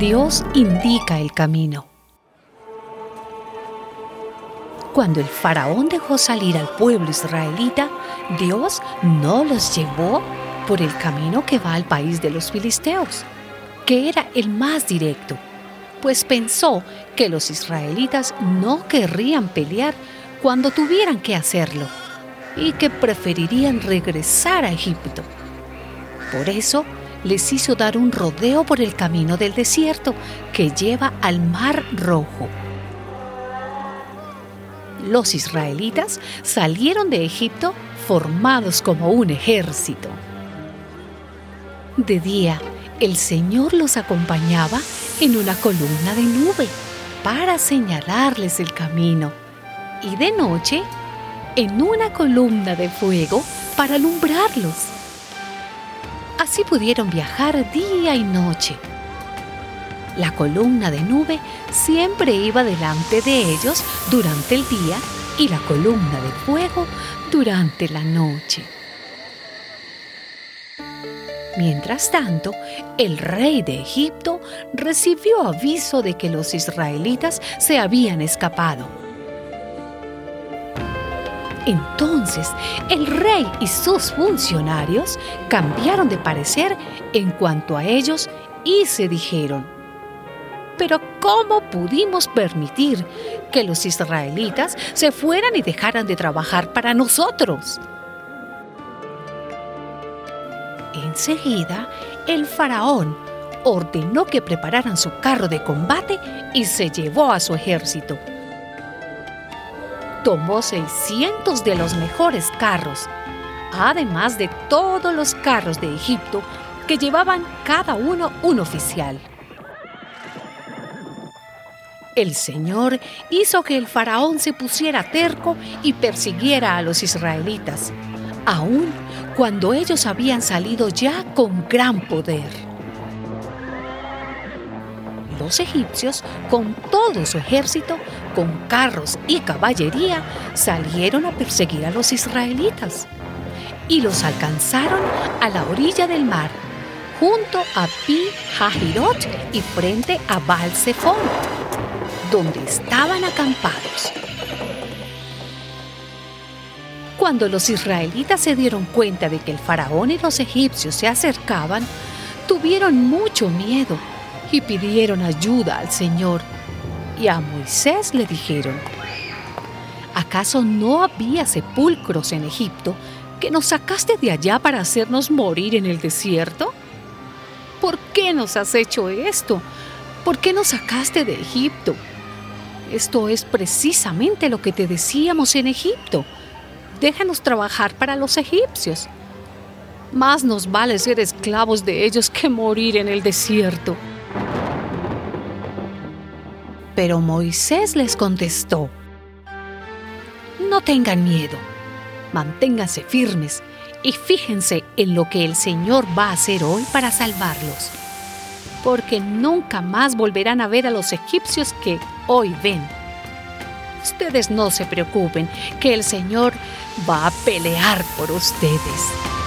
Dios indica el camino. Cuando el faraón dejó salir al pueblo israelita, Dios no los llevó por el camino que va al país de los filisteos, que era el más directo, pues pensó que los israelitas no querrían pelear cuando tuvieran que hacerlo y que preferirían regresar a Egipto. Por eso les hizo dar un rodeo por el camino del desierto que lleva al Mar Rojo. Los israelitas salieron de Egipto formados como un ejército. De día, el Señor los acompañaba en una columna de nube para señalarles el camino y de noche en una columna de fuego para alumbrarlos. Así pudieron viajar día y noche. La columna de nube siempre iba delante de ellos durante el día y la columna de fuego durante la noche. Mientras tanto, el rey de Egipto recibió aviso de que los israelitas se habían escapado. Entonces, el rey y sus funcionarios cambiaron de parecer en cuanto a ellos y se dijeron, pero ¿cómo pudimos permitir que los israelitas se fueran y dejaran de trabajar para nosotros? Enseguida, el faraón ordenó que prepararan su carro de combate y se llevó a su ejército. Tomó 600 de los mejores carros, además de todos los carros de Egipto que llevaban cada uno un oficial. El Señor hizo que el faraón se pusiera terco y persiguiera a los israelitas, aun cuando ellos habían salido ya con gran poder. Los egipcios, con todo su ejército, con carros y caballería, salieron a perseguir a los israelitas y los alcanzaron a la orilla del mar, junto a Pi Hahirot y frente a Baal donde estaban acampados. Cuando los israelitas se dieron cuenta de que el faraón y los egipcios se acercaban, tuvieron mucho miedo y pidieron ayuda al Señor. Y a Moisés le dijeron, ¿acaso no había sepulcros en Egipto que nos sacaste de allá para hacernos morir en el desierto? ¿Por qué nos has hecho esto? ¿Por qué nos sacaste de Egipto? Esto es precisamente lo que te decíamos en Egipto. Déjanos trabajar para los egipcios. Más nos vale ser esclavos de ellos que morir en el desierto. Pero Moisés les contestó, no tengan miedo, manténganse firmes y fíjense en lo que el Señor va a hacer hoy para salvarlos porque nunca más volverán a ver a los egipcios que hoy ven. Ustedes no se preocupen, que el Señor va a pelear por ustedes.